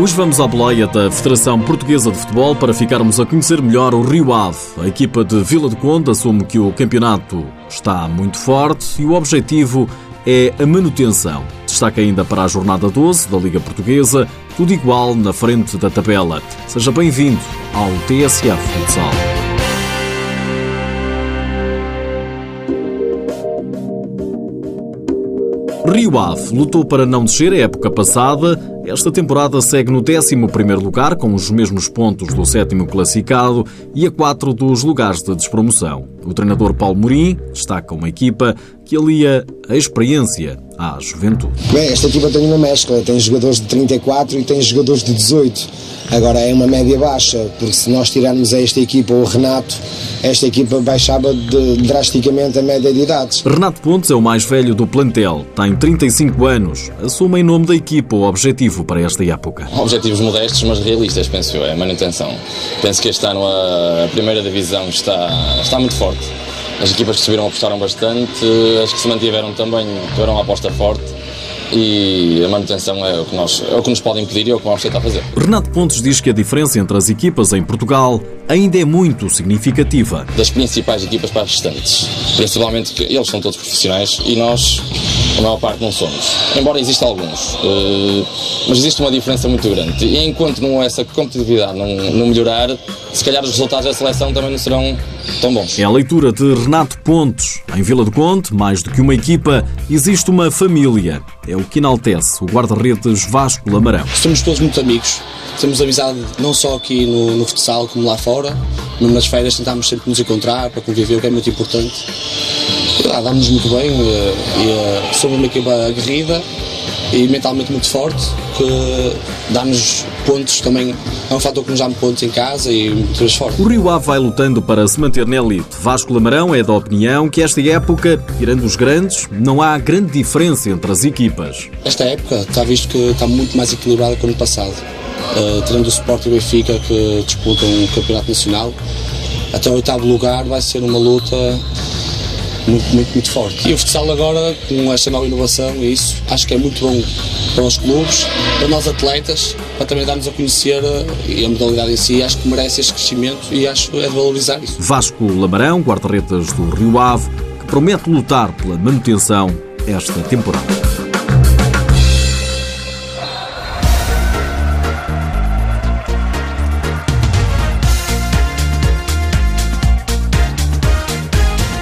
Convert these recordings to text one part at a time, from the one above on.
Hoje vamos à boleia da Federação Portuguesa de Futebol para ficarmos a conhecer melhor o Rio Ave. A equipa de Vila de Conde assume que o campeonato está muito forte e o objetivo é a manutenção. Destaca ainda para a jornada 12 da Liga Portuguesa, tudo igual na frente da tabela. Seja bem-vindo ao TSF Futsal. Rio Ave lutou para não descer a época passada. Esta temporada segue no 11 lugar, com os mesmos pontos do sétimo classificado e a 4 dos lugares de despromoção. O treinador Paulo Morim destaca uma equipa que alia a experiência à juventude. Bem, esta equipa tem uma mescla, tem jogadores de 34 e tem jogadores de 18. Agora é uma média baixa, porque se nós tirarmos a esta equipa o Renato, esta equipa baixava de, drasticamente a média de idades. Renato Pontes é o mais velho do plantel, tem 35 anos, assume em nome da equipa o objetivo para esta época. Objetivos modestos, mas realistas, penso eu, é a manutenção. Penso que este ano a primeira divisão está, está muito forte. As equipas que subiram apostaram bastante, as que se mantiveram também tiveram uma aposta forte e a manutenção é o que, nós, é o que nos podem pedir e é o que vamos tentar fazer. Renato Pontes diz que a diferença entre as equipas em Portugal ainda é muito significativa. Das principais equipas para as restantes, principalmente que eles são todos profissionais e nós, a maior parte, não somos. Embora existam alguns, eh, mas existe uma diferença muito grande. E enquanto não, essa competitividade não, não melhorar, se calhar os resultados da seleção também não serão tão bons. É a leitura de Renato Pontes. Em Vila do Conde, mais do que uma equipa, existe uma família. É o que enaltece o guarda-redes Vasco Lamarão. Somos todos muito amigos. Temos amizade não só aqui no, no futsal como lá fora. Mesmo nas férias tentamos sempre nos encontrar para conviver, o que é muito importante. lá damos muito bem eh, e, e, somos uma equipa aguerrida e mentalmente muito forte, que dá-nos pontos também, é um fator que nos dá pontos em casa e muito forte. O Rio Ave vai lutando para se manter na elite. Vasco Lamarão é da opinião que esta época, tirando os grandes, não há grande diferença entre as equipas. Esta época está visto que está muito mais equilibrada que o ano passado. Uh, tirando o Sport e o Benfica que disputam o Campeonato Nacional, até o oitavo lugar vai ser uma luta muito, muito, muito forte. E o futsal agora, com esta nova inovação e isso, acho que é muito bom para os clubes, para nós atletas, para também darmos a conhecer eh, e a modalidade em si, acho que merece este crescimento e acho é de valorizar isso. Vasco Lamarão, guarda-redes do Rio Ave, que promete lutar pela manutenção esta temporada.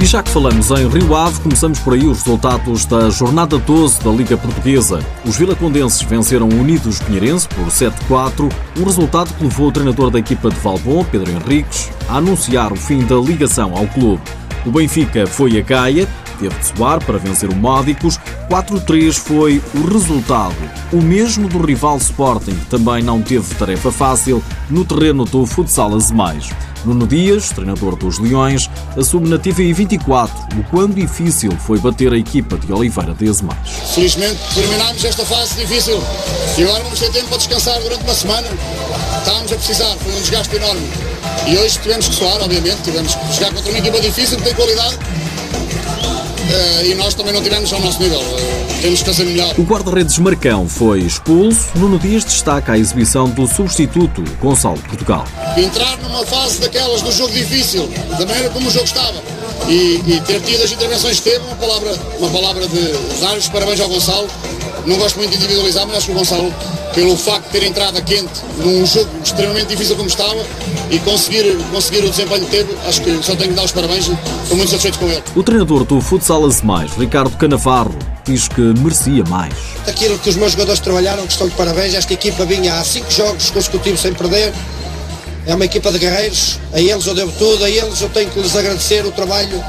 E já que falamos em Rio Ave, começamos por aí os resultados da jornada 12 da Liga Portuguesa. Os vilacondenses venceram o Unidos Pinheirense por 7-4, um resultado que levou o treinador da equipa de Valbom, Pedro Henriques, a anunciar o fim da ligação ao clube. O Benfica foi a Gaia, teve de soar para vencer o Módicos. 4-3 foi o resultado. O mesmo do rival Sporting, que também não teve tarefa fácil no terreno do Futsal Azemais. Nuno Dias, treinador dos Leões, assume na TVI 24 o quão difícil foi bater a equipa de Oliveira de Azemais. Felizmente terminámos esta fase difícil e agora vamos ter tempo para descansar durante uma semana. Estávamos a precisar, foi um desgaste enorme. E hoje tivemos que soar, obviamente, tivemos que jogar contra uma equipa difícil que tem qualidade e nós também não tivemos ao nosso nível. Uh, temos que fazer melhor. O guarda-redes Marcão foi expulso. Nuno Dias destaca a exibição do substituto Gonçalo Portugal. Entrar numa fase daquelas do jogo difícil, da maneira como o jogo estava, e, e ter tido as intervenções que teve, uma palavra, uma palavra de os parabéns ao Gonçalo. Não gosto muito de individualizar, mas acho que o Gonçalo pelo facto de ter entrado a quente num jogo extremamente difícil como estava e conseguir, conseguir o desempenho que teve, acho que só tenho que dar os parabéns, estou muito satisfeito com ele. O treinador do Futsal Mais, Ricardo Canavarro, diz que merecia mais. Aquilo que os meus jogadores trabalharam, que estão de parabéns, esta equipa vinha há cinco jogos consecutivos sem perder, é uma equipa de guerreiros, a eles eu devo tudo, a eles eu tenho que lhes agradecer o trabalho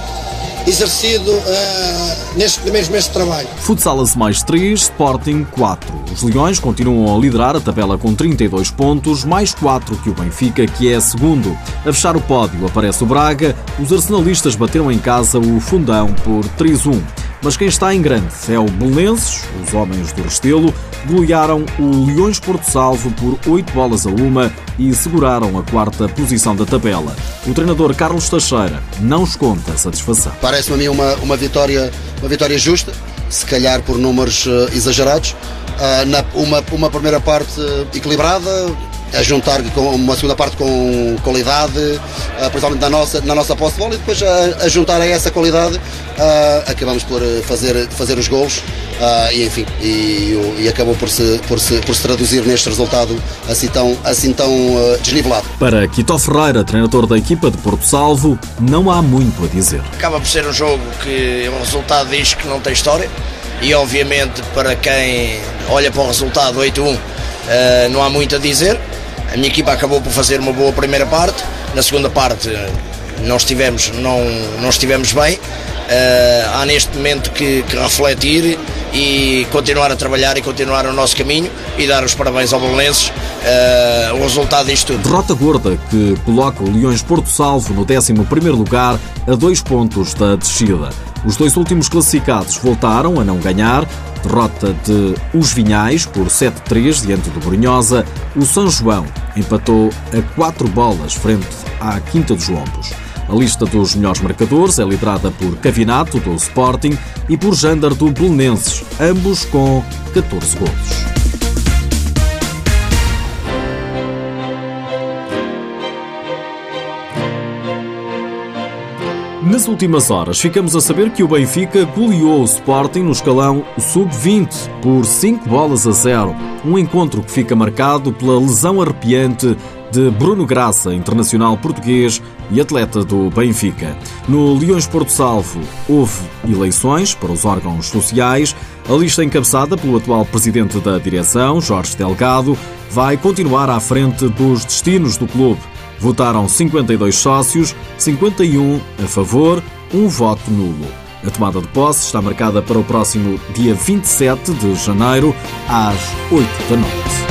exercido uh, nestes primeiros meses de trabalho. Futsalas mais 3, Sporting 4. Os Leões continuam a liderar a tabela com 32 pontos, mais 4 que o Benfica, que é segundo. A fechar o pódio aparece o Braga. Os arsenalistas bateram em casa o Fundão por 3-1. Mas quem está em grande é o Belenenses, os homens do Restelo, golearam o Leões Porto Salvo por 8 bolas a uma e seguraram a quarta posição da tabela. O treinador Carlos Teixeira não esconde a satisfação. Parece-me a mim uma, uma, vitória, uma vitória justa, se calhar por números uh, exagerados, na, uma, uma primeira parte equilibrada, a juntar com uma segunda parte com qualidade, uh, principalmente na nossa, na nossa posse de bola, e depois a, a juntar a essa qualidade uh, acabamos por fazer, fazer os gols uh, e enfim, e, e, acabou por se, por, se, por se traduzir neste resultado assim tão, assim tão desnivelado. Para Quito Ferreira, treinador da equipa de Porto Salvo, não há muito a dizer. Acaba por ser um jogo que o resultado diz que não tem história e obviamente para quem olha para o resultado 8-1 não há muito a dizer. A minha equipa acabou por fazer uma boa primeira parte, na segunda parte não estivemos, não, não estivemos bem. Uh, há neste momento que, que, refletir e continuar a trabalhar e continuar o nosso caminho e dar os parabéns ao Belenenses uh, o resultado disto tudo. Derrota gorda que coloca o Leões Porto Salvo no 11 lugar a dois pontos da descida. Os dois últimos classificados voltaram a não ganhar. Derrota de Os Vinhais por 7-3 diante do Brunhosa. O São João empatou a quatro bolas frente à Quinta dos Lombos. A lista dos melhores marcadores é liderada por Cavinato, do Sporting, e por Jandar, do Belenenses, ambos com 14 golos. Nas últimas horas, ficamos a saber que o Benfica goleou o Sporting no escalão sub-20 por 5 bolas a 0. Um encontro que fica marcado pela lesão arrepiante de Bruno Graça, internacional português e atleta do Benfica. No Leões Porto Salvo houve eleições para os órgãos sociais. A lista encabeçada pelo atual presidente da direção, Jorge Delgado, vai continuar à frente dos destinos do clube. Votaram 52 sócios, 51 a favor, um voto nulo. A tomada de posse está marcada para o próximo dia 27 de janeiro, às 8 da noite.